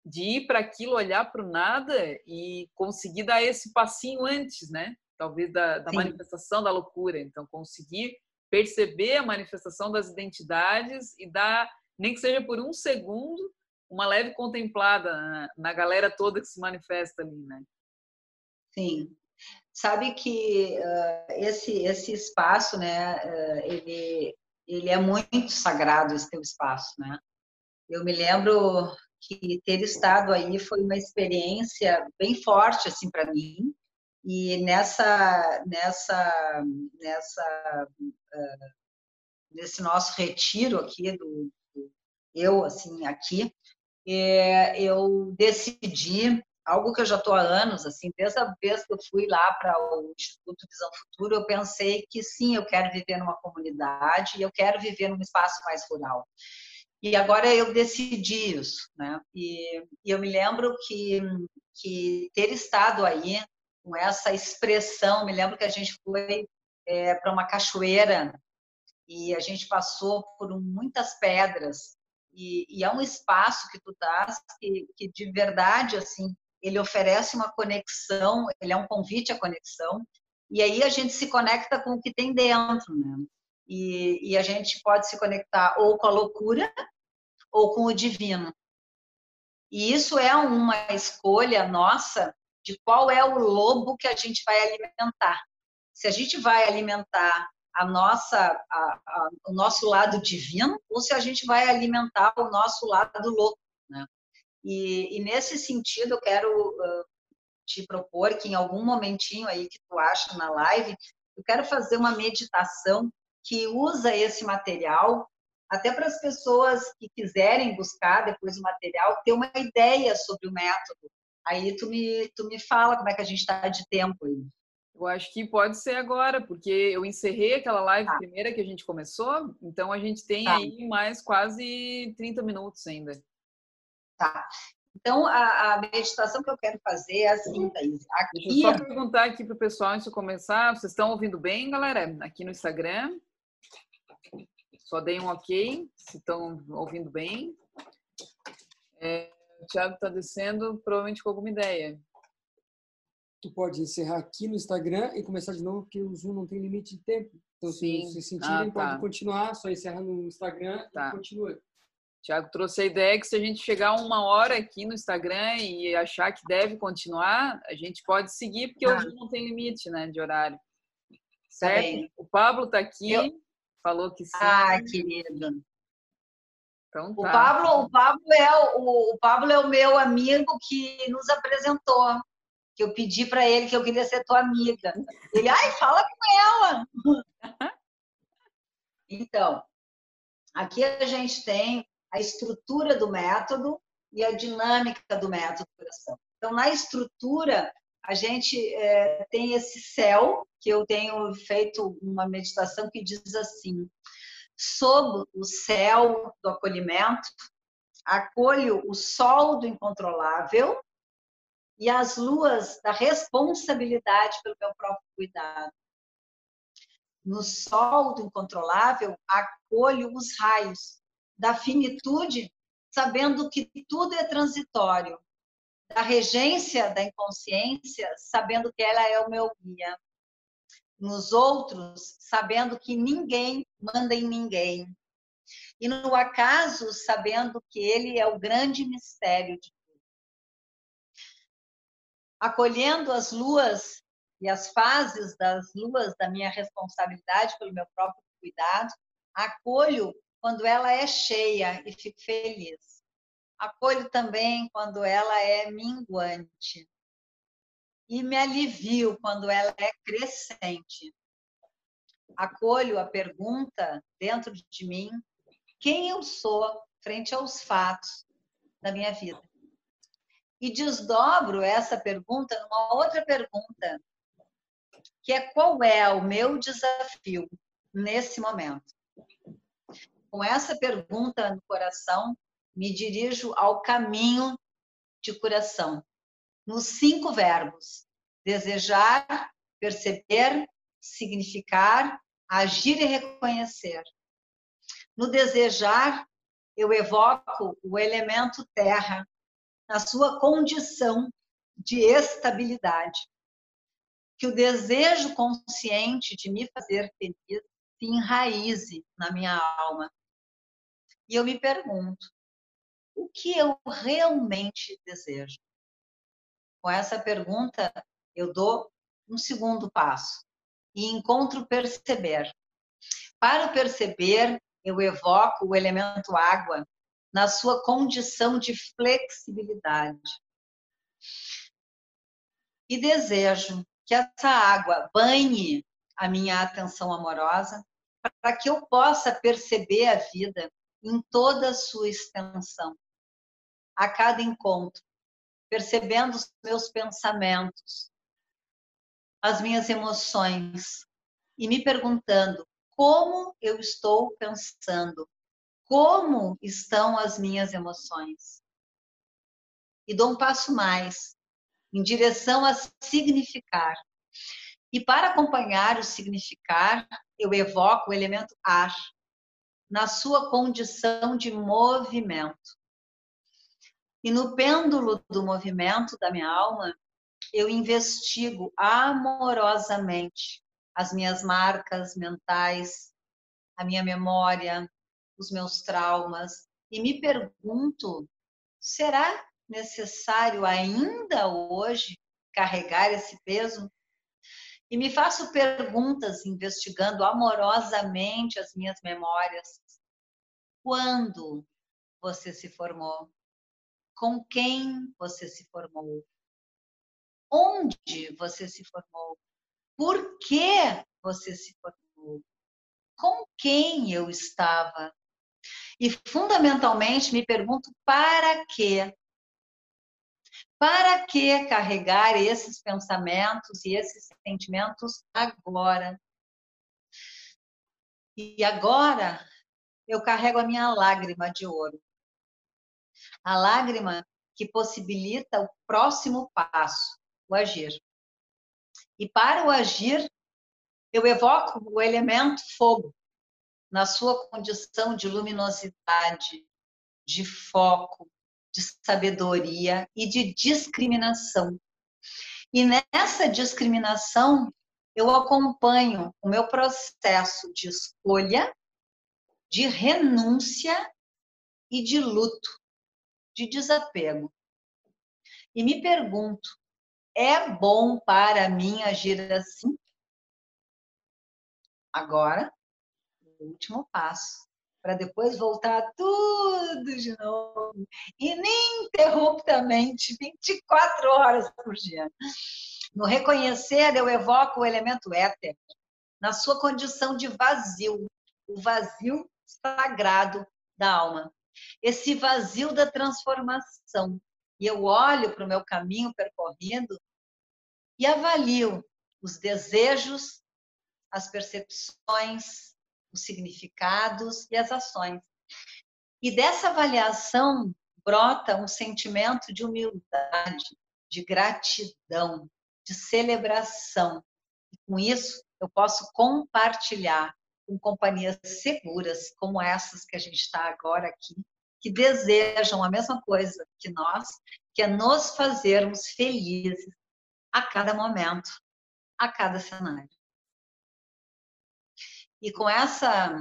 de ir para aquilo, olhar para o nada e conseguir dar esse passinho antes, né? Talvez da, da manifestação da loucura. Então conseguir perceber a manifestação das identidades e dar, nem que seja por um segundo, uma leve contemplada na, na galera toda que se manifesta ali, né? Sim, sabe que uh, esse esse espaço, né, uh, ele ele é muito sagrado esse teu espaço, né? Eu me lembro que ter estado aí foi uma experiência bem forte assim para mim e nessa nessa nessa uh, nesse nosso retiro aqui do, do eu assim aqui é, eu decidi algo que eu já estou há anos, assim, desde a vez que eu fui lá para o Instituto Visão Futuro, eu pensei que sim, eu quero viver numa comunidade e eu quero viver num espaço mais rural. E agora eu decidi isso, né? E, e eu me lembro que, que ter estado aí com essa expressão, me lembro que a gente foi é, para uma cachoeira e a gente passou por muitas pedras e, e, é um espaço que tu estás que, que de verdade assim ele oferece uma conexão, ele é um convite à conexão, e aí a gente se conecta com o que tem dentro, né? E, e a gente pode se conectar ou com a loucura ou com o divino. E isso é uma escolha nossa de qual é o lobo que a gente vai alimentar. Se a gente vai alimentar a nossa, a, a, o nosso lado divino ou se a gente vai alimentar o nosso lado louco? E, e nesse sentido eu quero uh, te propor que em algum momentinho aí que tu acha na live, eu quero fazer uma meditação que usa esse material até para as pessoas que quiserem buscar depois o material ter uma ideia sobre o método. Aí tu me tu me fala como é que a gente está de tempo aí. Eu acho que pode ser agora, porque eu encerrei aquela live tá. primeira que a gente começou, então a gente tem tá. aí mais quase 30 minutos ainda. Tá. Então, a, a, meditação que eu quero fazer é assim, Thaís. Aqui... Deixa eu só perguntar aqui para o pessoal antes de começar. Vocês estão ouvindo bem, galera? Aqui no Instagram. Só deem um ok se estão ouvindo bem. É, o Thiago está descendo, provavelmente com alguma ideia tu pode encerrar aqui no Instagram e começar de novo, porque o Zoom não tem limite de tempo. Então, Sim. se, se sentirem, ah, tá. pode continuar, só encerra no Instagram tá. e continua. Tiago trouxe a ideia que se a gente chegar uma hora aqui no Instagram e achar que deve continuar, a gente pode seguir, porque ah. hoje não tem limite né, de horário. Certo? Tá o Pablo está aqui, Eu... falou que sim. Ah, querido. Então, tá. o, Pablo, o, Pablo é o, o Pablo é o meu amigo que nos apresentou que eu pedi para ele que eu queria ser tua amiga. Ele, ai, fala com ela. Então, aqui a gente tem a estrutura do método e a dinâmica do método coração. Então, na estrutura, a gente é, tem esse céu, que eu tenho feito uma meditação que diz assim: sob o céu do acolhimento, acolho o sol do incontrolável e as luas da responsabilidade pelo meu próprio cuidado. No sol do incontrolável, acolho os raios da finitude, sabendo que tudo é transitório, da regência da inconsciência, sabendo que ela é o meu guia. Nos outros, sabendo que ninguém manda em ninguém. E no acaso, sabendo que ele é o grande mistério de acolhendo as luas e as fases das luas da minha responsabilidade pelo meu próprio cuidado, acolho quando ela é cheia e fico feliz. Acolho também quando ela é minguante. E me alivio quando ela é crescente. Acolho a pergunta dentro de mim: quem eu sou frente aos fatos da minha vida? e desdobro essa pergunta numa outra pergunta, que é qual é o meu desafio nesse momento? Com essa pergunta no coração, me dirijo ao caminho de coração, nos cinco verbos: desejar, perceber, significar, agir e reconhecer. No desejar, eu evoco o elemento terra, na sua condição de estabilidade. Que o desejo consciente de me fazer feliz se enraize na minha alma. E eu me pergunto, o que eu realmente desejo? Com essa pergunta, eu dou um segundo passo e encontro perceber. Para perceber, eu evoco o elemento água na sua condição de flexibilidade. E desejo que essa água banhe a minha atenção amorosa para que eu possa perceber a vida em toda a sua extensão, a cada encontro, percebendo os meus pensamentos, as minhas emoções e me perguntando como eu estou pensando como estão as minhas emoções. E dou um passo mais, em direção a significar. E para acompanhar o significar, eu evoco o elemento ar, na sua condição de movimento. E no pêndulo do movimento da minha alma, eu investigo amorosamente as minhas marcas mentais, a minha memória, os meus traumas, e me pergunto: será necessário ainda hoje carregar esse peso? E me faço perguntas investigando amorosamente as minhas memórias. Quando você se formou? Com quem você se formou? Onde você se formou? Por que você se formou? Com quem eu estava? E fundamentalmente me pergunto para quê? Para que carregar esses pensamentos e esses sentimentos agora? E agora eu carrego a minha lágrima de ouro. A lágrima que possibilita o próximo passo, o agir. E para o agir, eu evoco o elemento fogo, na sua condição de luminosidade, de foco, de sabedoria e de discriminação. E nessa discriminação, eu acompanho o meu processo de escolha, de renúncia e de luto, de desapego. E me pergunto: é bom para mim agir assim? Agora, o último passo, para depois voltar tudo de novo, ininterruptamente, 24 horas por dia. No reconhecer, eu evoco o elemento éter, na sua condição de vazio, o vazio sagrado da alma. Esse vazio da transformação. E eu olho para o meu caminho percorrido e avalio os desejos, as percepções, os significados e as ações. E dessa avaliação brota um sentimento de humildade, de gratidão, de celebração. E com isso, eu posso compartilhar com companhias seguras, como essas que a gente está agora aqui, que desejam a mesma coisa que nós, que é nos fazermos felizes a cada momento, a cada cenário. E com essa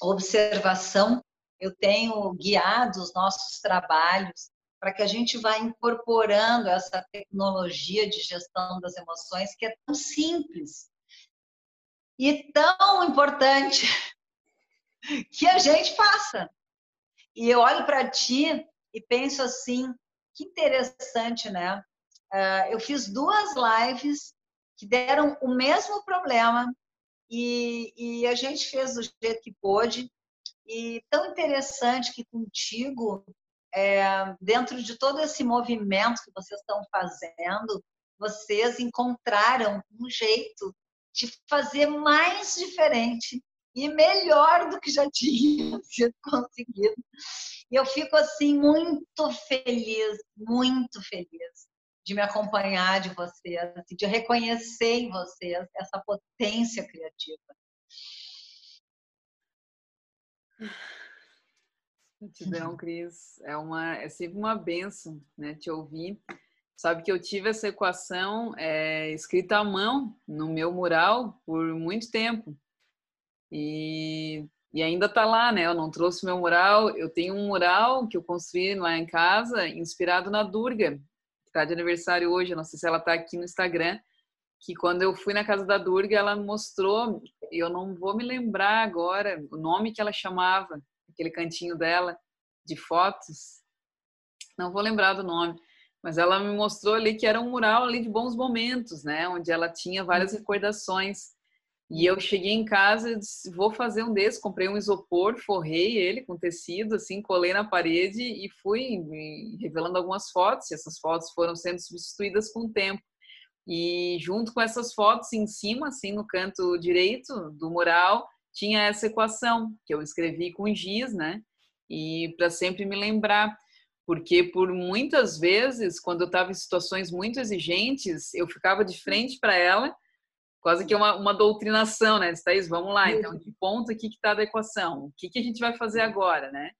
observação, eu tenho guiado os nossos trabalhos para que a gente vá incorporando essa tecnologia de gestão das emoções que é tão simples e tão importante que a gente faça. E eu olho para ti e penso assim, que interessante, né? Uh, eu fiz duas lives que deram o mesmo problema e, e a gente fez do jeito que pôde. E tão interessante que contigo, é, dentro de todo esse movimento que vocês estão fazendo, vocês encontraram um jeito de fazer mais diferente e melhor do que já tinha sido conseguido. E eu fico assim muito feliz, muito feliz de me acompanhar de vocês, assim, de reconhecer em vocês essa potência criativa. Gratidão, Cris. É, uma, é sempre uma benção né, te ouvir. Sabe que eu tive essa equação é, escrita à mão no meu mural por muito tempo. E, e ainda está lá, né? Eu não trouxe meu mural. Eu tenho um mural que eu construí lá em casa, inspirado na Durga, está de aniversário hoje, não sei se ela está aqui no Instagram, que quando eu fui na casa da Durga, ela mostrou, eu não vou me lembrar agora o nome que ela chamava, aquele cantinho dela de fotos, não vou lembrar do nome, mas ela me mostrou ali que era um mural ali de bons momentos, né, onde ela tinha várias recordações. E eu cheguei em casa e disse, vou fazer um desses. Comprei um isopor, forrei ele com tecido, assim, colei na parede e fui revelando algumas fotos. E essas fotos foram sendo substituídas com o tempo. E junto com essas fotos, em cima, assim, no canto direito do mural, tinha essa equação que eu escrevi com giz, né? E para sempre me lembrar, porque por muitas vezes, quando eu estava em situações muito exigentes, eu ficava de frente para ela quase que uma, uma doutrinação, né? Thaís, vamos lá, então, que ponto aqui que está da equação? O que, que a gente vai fazer agora, né?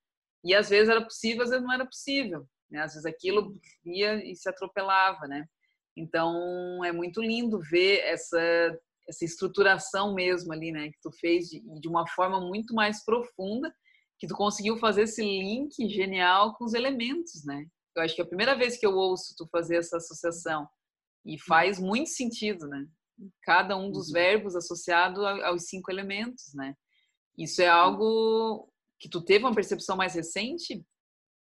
E às vezes era possível, às vezes não era possível. Né? Às vezes aquilo ia e se atropelava, né? Então é muito lindo ver essa essa estruturação mesmo ali, né, que tu fez de, de uma forma muito mais profunda, que tu conseguiu fazer esse link genial com os elementos, né? Eu acho que é a primeira vez que eu ouço tu fazer essa associação e faz muito sentido, né? Cada um dos uhum. verbos associado aos cinco elementos, né? Isso é algo que tu teve uma percepção mais recente?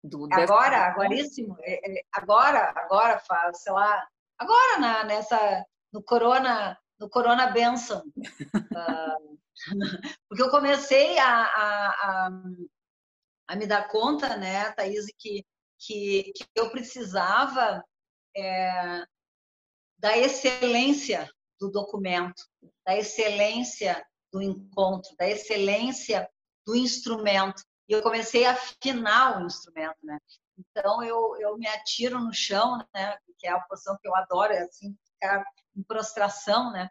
Do, agora, agoríssimo. É, é, agora, agora faz, sei lá, agora na, nessa, no Corona, no Corona Benção. uh, porque eu comecei a, a, a, a, me dar conta, né, Thaís, que, que, que eu precisava é, da excelência do documento, da excelência do encontro, da excelência do instrumento. E eu comecei a afinar o instrumento, né? Então eu, eu me atiro no chão, né? Que é a posição que eu adoro, é assim ficar em prostração, né?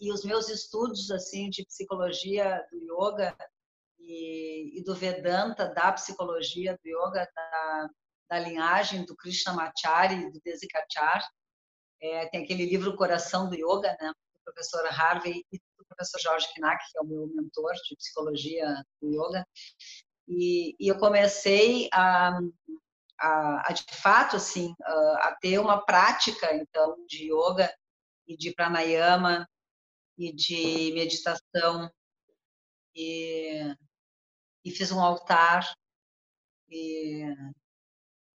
E os meus estudos assim de psicologia do yoga e, e do Vedanta, da psicologia do yoga, da, da linhagem do Krishnamacharya e do Desikachar, é, tem aquele livro Coração do Yoga, né? Do professor Harvey e do professor Jorge Knack, que é o meu mentor de psicologia do yoga. E, e eu comecei a, a, a, de fato assim a ter uma prática então de yoga e de pranayama e de meditação e, e fiz um altar e,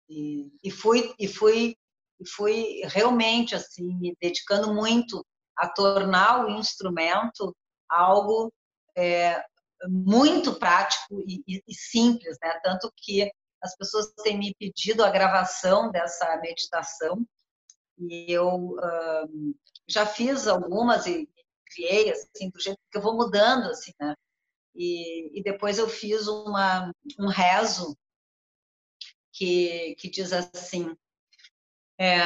e, e fui e fui e fui realmente assim me dedicando muito a tornar o instrumento algo é, muito prático e, e, e, simples, né? Tanto que as pessoas têm me pedido a gravação dessa meditação e eu já fiz algumas e criei assim do jeito que eu vou mudando assim, né? E, e depois eu fiz uma um rezo que que diz assim é,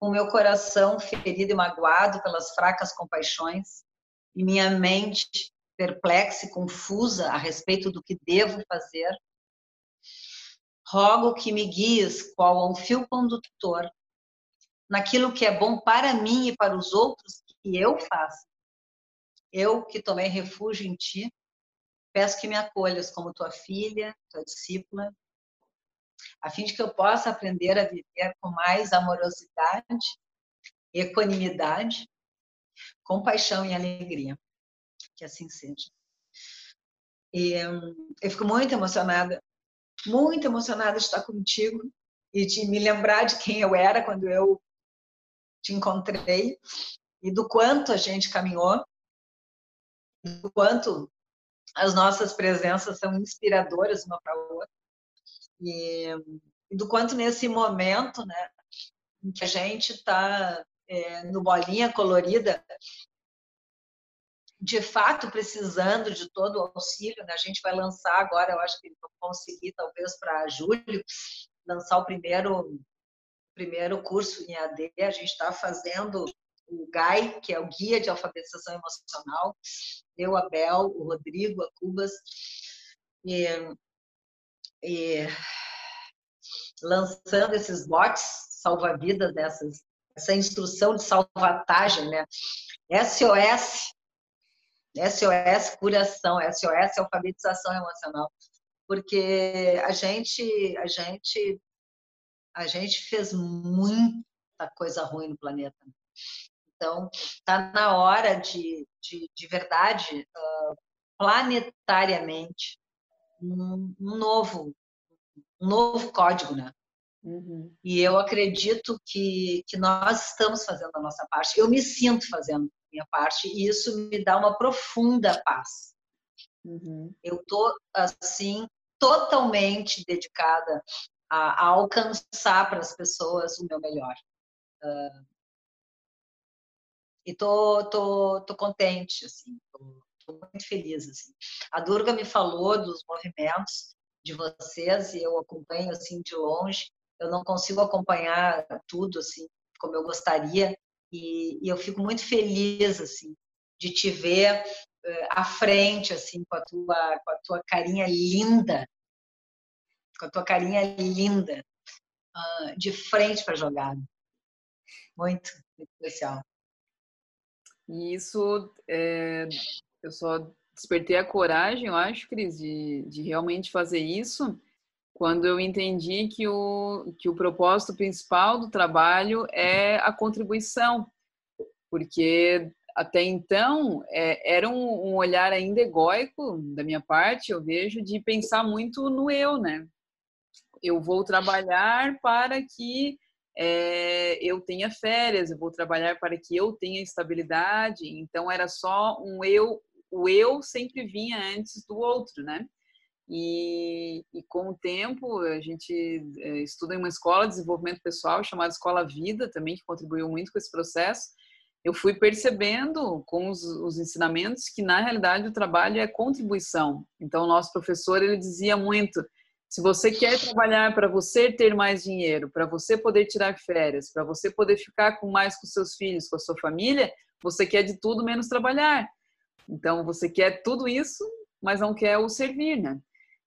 o meu coração ferido e magoado pelas fracas compaixões e minha mente perplexa e confusa a respeito do que devo fazer, rogo que me guies qual um fio condutor naquilo que é bom para mim e para os outros que eu faço. Eu que tomei refúgio em ti, peço que me acolhas como tua filha, tua discípula, a fim de que eu possa aprender a viver com mais amorosidade, equanimidade, compaixão e alegria. Que assim seja. E, eu fico muito emocionada, muito emocionada de estar contigo e de me lembrar de quem eu era quando eu te encontrei e do quanto a gente caminhou, do quanto as nossas presenças são inspiradoras uma para a outra. E, e, do quanto nesse momento, né, em que a gente está é, no bolinha colorida, de fato precisando de todo o auxílio, né? a gente vai lançar agora, eu acho que vou conseguir talvez para julho lançar o primeiro primeiro curso em AD, a gente está fazendo o GAI, que é o Guia de Alfabetização Emocional, eu, a Bel, o Rodrigo, a Cubas, e e lançando esses bots salva-vidas dessas essa instrução de salvatagem, né? SOS, SOS curação, SOS alfabetização emocional, porque a gente a gente a gente fez muita coisa ruim no planeta. Então, está na hora de, de, de verdade, uh, planetariamente, um, um novo um novo código, né? Uhum. E eu acredito que, que nós estamos fazendo a nossa parte. Eu me sinto fazendo a minha parte e isso me dá uma profunda paz. Uhum. Eu tô assim totalmente dedicada a, a alcançar para as pessoas o meu melhor. Uh, e tô, tô, tô contente, assim, tô, tô muito feliz, assim. A Durga me falou dos movimentos de vocês e eu acompanho assim de longe. Eu não consigo acompanhar tudo assim como eu gostaria e, e eu fico muito feliz assim de te ver uh, à frente assim com a tua com a tua carinha linda, com a tua carinha linda, uh, de frente para a jogada. Muito, muito especial. E isso, é, eu só despertei a coragem, eu acho, Cris, de, de realmente fazer isso quando eu entendi que o, que o propósito principal do trabalho é a contribuição, porque até então é, era um, um, olhar ainda egóico da minha parte, eu vejo, de pensar muito no eu, né? Eu vou trabalhar para que é, eu tenha férias, eu vou trabalhar para que eu tenha estabilidade. Então era só um eu, o eu sempre vinha antes do outro, né? E, e com o tempo a gente é, estuda em uma escola de desenvolvimento pessoal chamada Escola Vida também que contribuiu muito com esse processo. Eu fui percebendo com os, os ensinamentos que na realidade o trabalho é contribuição. Então o nosso professor ele dizia muito se você quer trabalhar para você ter mais dinheiro, para você poder tirar férias, para você poder ficar com mais com seus filhos, com a sua família, você quer de tudo menos trabalhar. Então você quer tudo isso, mas não quer o servir, né?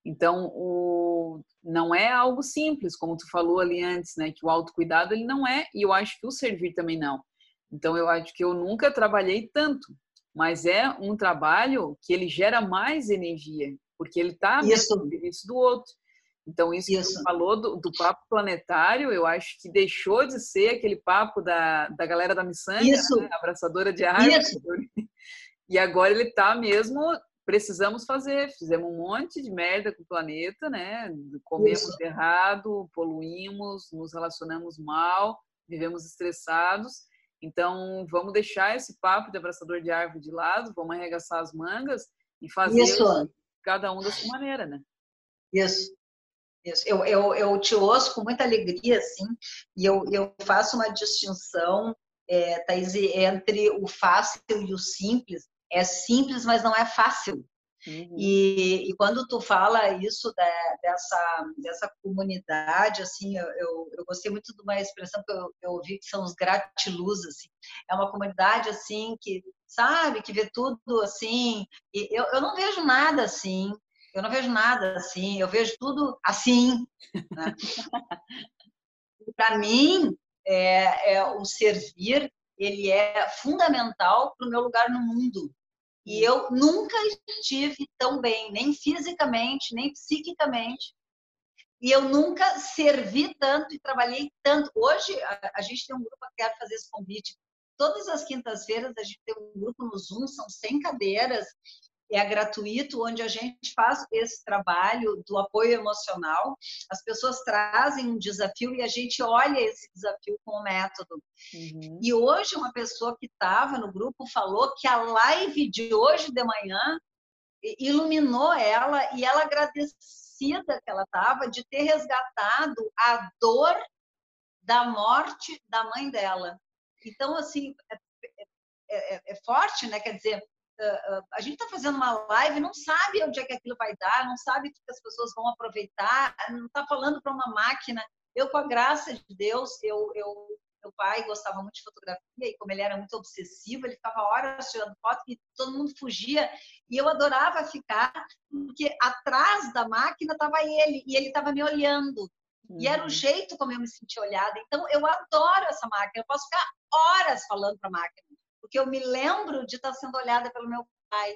Então o não é algo simples, como tu falou ali antes, né? Que o autocuidado ele não é, e eu acho que o servir também não. Então eu acho que eu nunca trabalhei tanto, mas é um trabalho que ele gera mais energia, porque ele está no serviço do outro. Então, isso, isso. que você falou do, do, papo planetário, eu acho que deixou de ser aquele papo da, da galera da Missanga, né? abraçadora de árvore. Isso. E agora ele está mesmo, precisamos fazer, fizemos um monte de merda com o planeta, né? Comemos isso. errado, poluímos, nos relacionamos mal, vivemos estressados. Então, vamos deixar esse papo de abraçador de árvore de lado, vamos arregaçar as mangas e fazer cada um da sua maneira, né? Isso. Eu, eu, eu te ouço com muita alegria, assim, e eu, eu faço uma distinção, é, Thaís, entre o fácil e o simples. É simples, mas não é fácil. Uhum. E, e, quando tu fala isso da, dessa, dessa comunidade, assim, eu, eu, eu, gostei muito de uma expressão que eu, eu ouvi que são os gratiluz, assim. É uma comunidade, assim, que, sabe, que vê tudo, assim, e eu, eu não vejo nada, assim, eu não vejo nada assim, eu vejo tudo assim. Né? Para mim, é, é, o servir ele é fundamental para o meu lugar no mundo. E eu nunca estive tão bem, nem fisicamente, nem psiquicamente. E eu nunca servi tanto e trabalhei tanto. Hoje, a, a gente tem um grupo, que quer fazer esse convite. Todas as quintas-feiras, a gente tem um grupo no Zoom, são 100 cadeiras, é gratuito, onde a gente faz esse trabalho do apoio emocional. As pessoas trazem um desafio e a gente olha esse desafio com o método. Uhum. E hoje, uma pessoa que estava no grupo falou que a live de hoje de manhã iluminou ela e ela agradecida que ela estava de ter resgatado a dor da morte da mãe dela. Então, assim, é, é, é, é forte, né? Quer dizer, a gente está fazendo uma live, não sabe onde é que aquilo vai dar, não sabe o que as pessoas vão aproveitar, não está falando para uma máquina. Eu, com a graça de Deus, eu, eu, meu pai gostava muito de fotografia e como ele era muito obsessivo, ele ficava horas tirando foto e todo mundo fugia. E eu adorava ficar, porque atrás da máquina estava ele e ele estava me olhando. Uhum. E era o uhum. jeito como eu me sentia olhada. Então, eu adoro essa máquina. Eu posso ficar horas falando para a máquina porque eu me lembro de estar sendo olhada pelo meu pai.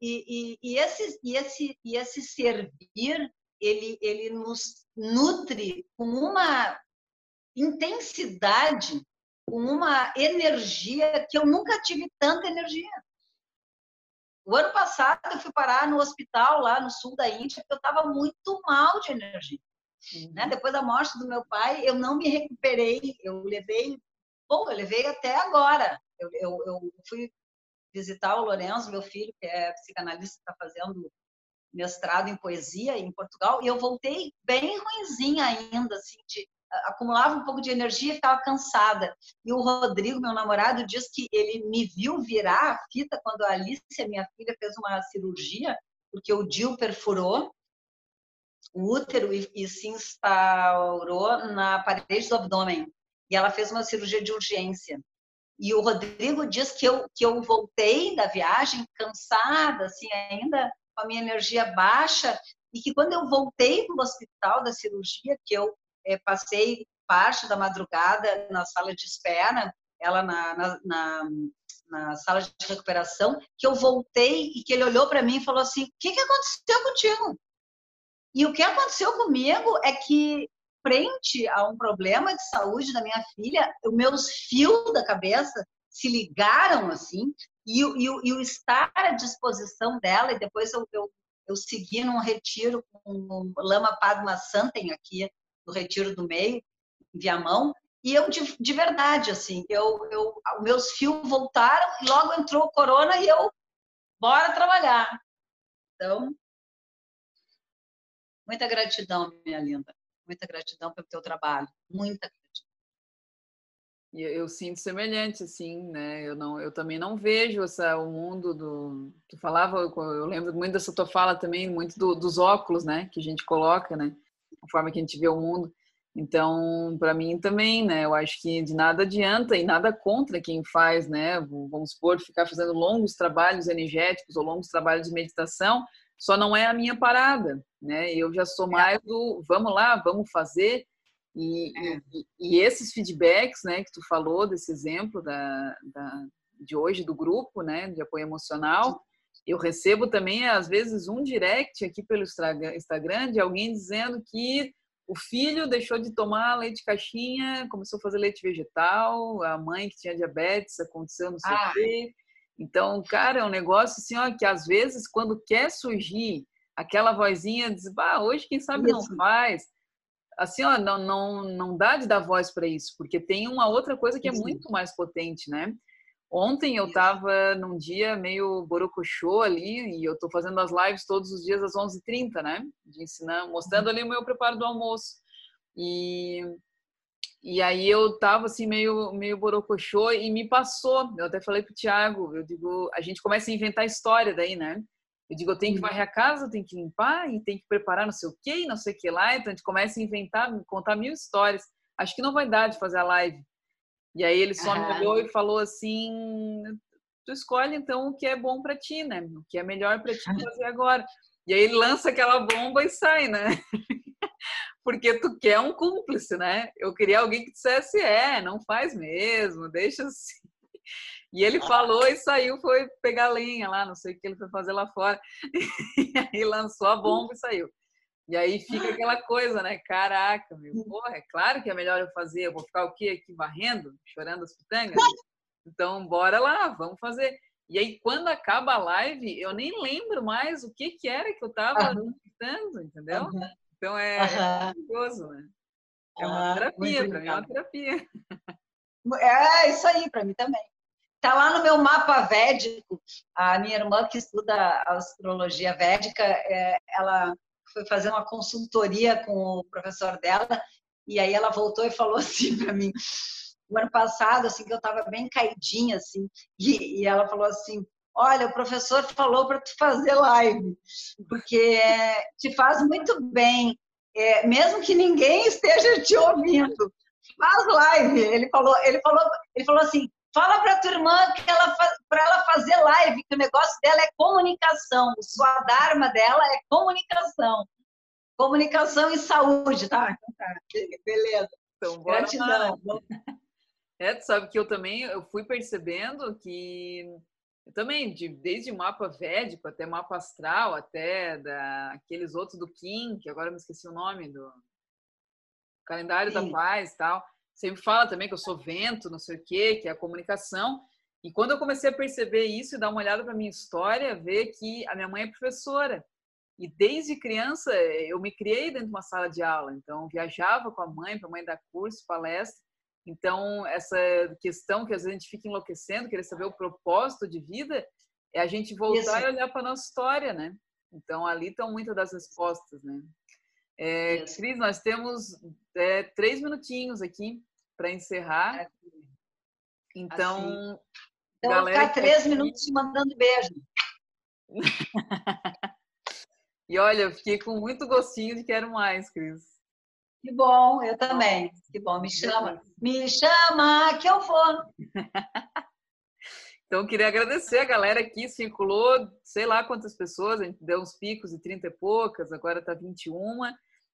E, e, e, esse, e, esse, e esse servir, ele, ele nos nutre com uma intensidade, com uma energia que eu nunca tive tanta energia. O ano passado eu fui parar no hospital lá no sul da Índia porque eu estava muito mal de energia. Uhum. Né? Depois da morte do meu pai, eu não me recuperei. Eu levei, bom, eu levei até agora. Eu, eu, eu fui visitar o Lourenço, meu filho, que é psicanalista, está fazendo mestrado em poesia em Portugal, e eu voltei bem ruimzinha ainda, assim, de, acumulava um pouco de energia e ficava cansada. E o Rodrigo, meu namorado, diz que ele me viu virar a fita quando a Alice, minha filha, fez uma cirurgia, porque o Dil perfurou o útero e, e se instaurou na parede do abdômen. E ela fez uma cirurgia de urgência. E o Rodrigo diz que eu, que eu voltei da viagem cansada, assim, ainda com a minha energia baixa, e que quando eu voltei do hospital da cirurgia, que eu é, passei parte da madrugada na sala de espera, ela na, na, na, na sala de recuperação, que eu voltei e que ele olhou para mim e falou assim: O que, que aconteceu contigo? E o que aconteceu comigo é que, frente a um problema de saúde da minha filha, os meus fios da cabeça se ligaram assim, e, e, e o estar à disposição dela, e depois eu, eu, eu segui num retiro com Lama Padma Santen aqui, no Retiro do Meio, em Viamão, e eu, de, de verdade, assim, eu, eu, meus fios voltaram e logo entrou o corona e eu, bora trabalhar. Então, muita gratidão, minha linda. Muita gratidão pelo teu trabalho. Muita gratidão. E eu sinto semelhante, assim, né? Eu, não, eu também não vejo essa, o mundo do. Tu falava, eu lembro muito dessa tua fala também, muito do, dos óculos, né? Que a gente coloca, né? A forma que a gente vê o mundo. Então, para mim também, né? Eu acho que de nada adianta e nada contra quem faz, né? Vamos supor, ficar fazendo longos trabalhos energéticos ou longos trabalhos de meditação, só não é a minha parada, né? Eu já sou é. mais do vamos lá, vamos fazer. E, é. e, e, esses feedbacks, né, que tu falou desse exemplo da, da, de hoje do grupo, né, de apoio emocional, eu recebo também às vezes um direct aqui pelo Instagram de alguém dizendo que o filho deixou de tomar leite caixinha, começou a fazer leite vegetal, a mãe que tinha diabetes aconteceu não sei o ah. quê. Então, cara, é um negócio assim, ó, que às vezes quando quer surgir aquela vozinha diz, bah, hoje quem sabe isso. não faz. Assim, ó, não, não, não dá de dar voz para isso, porque tem uma outra coisa que é muito mais potente, né? Ontem eu estava num dia meio borocochô ali, e eu estou fazendo as lives todos os dias às 11h30, né? De ensinar, mostrando ali o meu preparo do almoço. E, e aí eu estava assim meio, meio borocochô e me passou. Eu até falei pro Thiago, eu digo, a gente começa a inventar história daí, né? Eu digo, eu tenho que varrer a casa, eu tenho que limpar, e tenho que preparar não sei o quê, não sei o que lá. Então a gente começa a inventar, contar mil histórias. Acho que não vai dar de fazer a live. E aí ele só me olhou e falou assim: tu escolhe então o que é bom para ti, né? O que é melhor para ti fazer agora. E aí ele lança aquela bomba e sai, né? Porque tu quer um cúmplice, né? Eu queria alguém que dissesse: é, não faz mesmo, deixa assim. E ele falou e saiu, foi pegar lenha lá, não sei o que ele foi fazer lá fora. E aí lançou a bomba e saiu. E aí fica aquela coisa, né? Caraca, meu, porra, é claro que é melhor eu fazer. Eu vou ficar o quê aqui varrendo, chorando as pitangas? Então, bora lá, vamos fazer. E aí, quando acaba a live, eu nem lembro mais o que, que era que eu estava uhum. entendeu? Uhum. Então é, uhum. curioso, né? É uma terapia, para mim é uma terapia. É isso aí, para mim também. Tá lá no meu mapa védico, a minha irmã que estuda astrologia védica, é, ela foi fazer uma consultoria com o professor dela, e aí ela voltou e falou assim para mim, o ano passado, assim, que eu estava bem caidinha, assim, e, e, ela falou assim, olha, o professor falou para tu fazer live, porque te faz muito bem, é, mesmo que ninguém esteja te ouvindo, faz live. Ele falou, ele falou, ele falou assim, Fala para tua irmã que ela para ela fazer live, que o negócio dela é comunicação. O sua dharma dela é comunicação. Comunicação e saúde, tá? Então tá. Beleza. Então, bora Gratidão. É, tu sabe que eu também eu fui percebendo que eu também, de, desde mapa védico até mapa astral, até da, aqueles outros do Kim, que agora eu me esqueci o nome, do calendário Sim. da paz e tal sempre fala também que eu sou vento, não sei o quê, que é a comunicação. E quando eu comecei a perceber isso e dar uma olhada para minha história, ver que a minha mãe é professora. E desde criança eu me criei dentro de uma sala de aula, então viajava com a mãe para a mãe dar curso, palestra. Então essa questão que às vezes a gente fica enlouquecendo, querer saber o propósito de vida, é a gente voltar isso. e olhar para nossa história, né? Então ali estão muitas das respostas, né? É, Cris, nós temos é, três minutinhos aqui para encerrar. Então, assim. então galera, vou ficar três aqui... minutos te mandando beijo. e olha, eu fiquei com muito gostinho de quero mais, Cris. Que bom, eu também. Que bom, me chama. Me chama que eu vou. Então, queria agradecer a galera que circulou, sei lá quantas pessoas, a gente deu uns picos de 30 e poucas, agora está 21.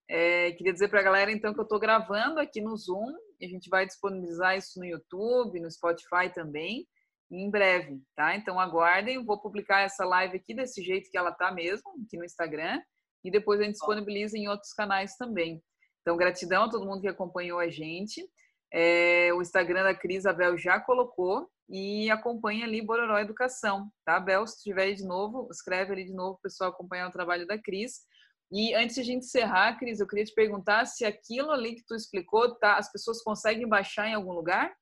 É, queria dizer para a galera, então, que eu estou gravando aqui no Zoom, e a gente vai disponibilizar isso no YouTube, no Spotify também, em breve, tá? Então, aguardem, vou publicar essa live aqui desse jeito que ela está mesmo, aqui no Instagram, e depois a gente disponibiliza em outros canais também. Então, gratidão a todo mundo que acompanhou a gente. É, o Instagram da Cris, a Bel já colocou e acompanha ali Bororó Educação, tá, Bel? Se tiver de novo, escreve ali de novo o pessoal acompanhar o trabalho da Cris. E antes de a gente encerrar, Cris, eu queria te perguntar se aquilo ali que tu explicou, tá, as pessoas conseguem baixar em algum lugar?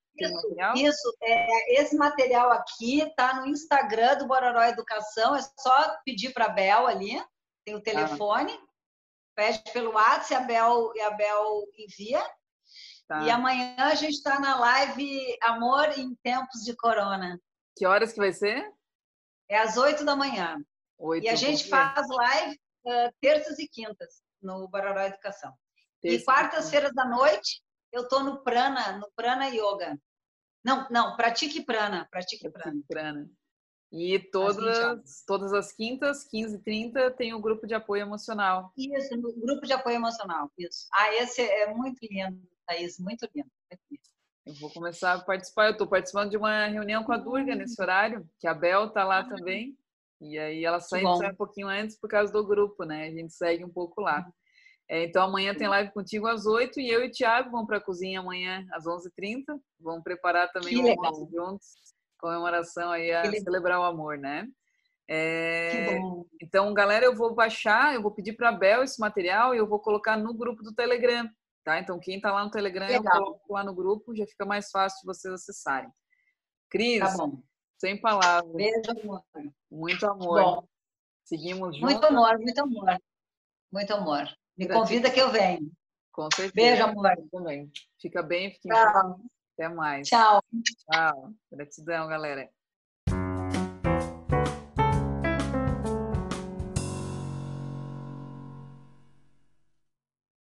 Isso, isso. É, esse material aqui está no Instagram do Bororó Educação. É só pedir para a Bel ali, tem o ah. telefone, ah. Pede pelo WhatsApp e a Bel, e a Bel envia. Tá. E amanhã a gente está na live Amor em Tempos de Corona. Que horas que vai ser? É às oito da manhã. 8, e a gente faz live uh, terças e quintas no Bararó Educação. Terça e quartas-feiras da noite eu estou no Prana, no Prana Yoga. Não, não, pratique Prana, pratique Prana. prana. E todas, todas as quintas, 15 e 30, tem o grupo de apoio emocional. Isso, no grupo de apoio emocional, isso. Ah, esse é muito lindo. Thaís, muito lindo. Eu vou começar a participar. Eu estou participando de uma reunião com a Durga nesse horário, que a Bel está lá também. E aí ela sai, sai um pouquinho antes por causa do grupo, né? A gente segue um pouco lá. É, então amanhã tem live contigo às 8 e eu e o Thiago vamos para a cozinha amanhã às 11h30. Vamos preparar também o almoço juntos, comemoração aí a celebrar o amor, né? É, então, galera, eu vou baixar, eu vou pedir para a Bel esse material e eu vou colocar no grupo do Telegram. Tá? Então, quem está lá no Telegram, Legal. eu coloco lá no grupo, já fica mais fácil de vocês acessarem. Cris, tá sem palavras. Beijo, amor. Muito amor. Bom. Seguimos juntos. Muito amor, muito amor. Muito amor. Me Gratidão. convida que eu venho. Com certeza. Beijo, amor. Também. Fica bem, fica Tchau. Até mais. Tchau. Tchau. Gratidão, galera.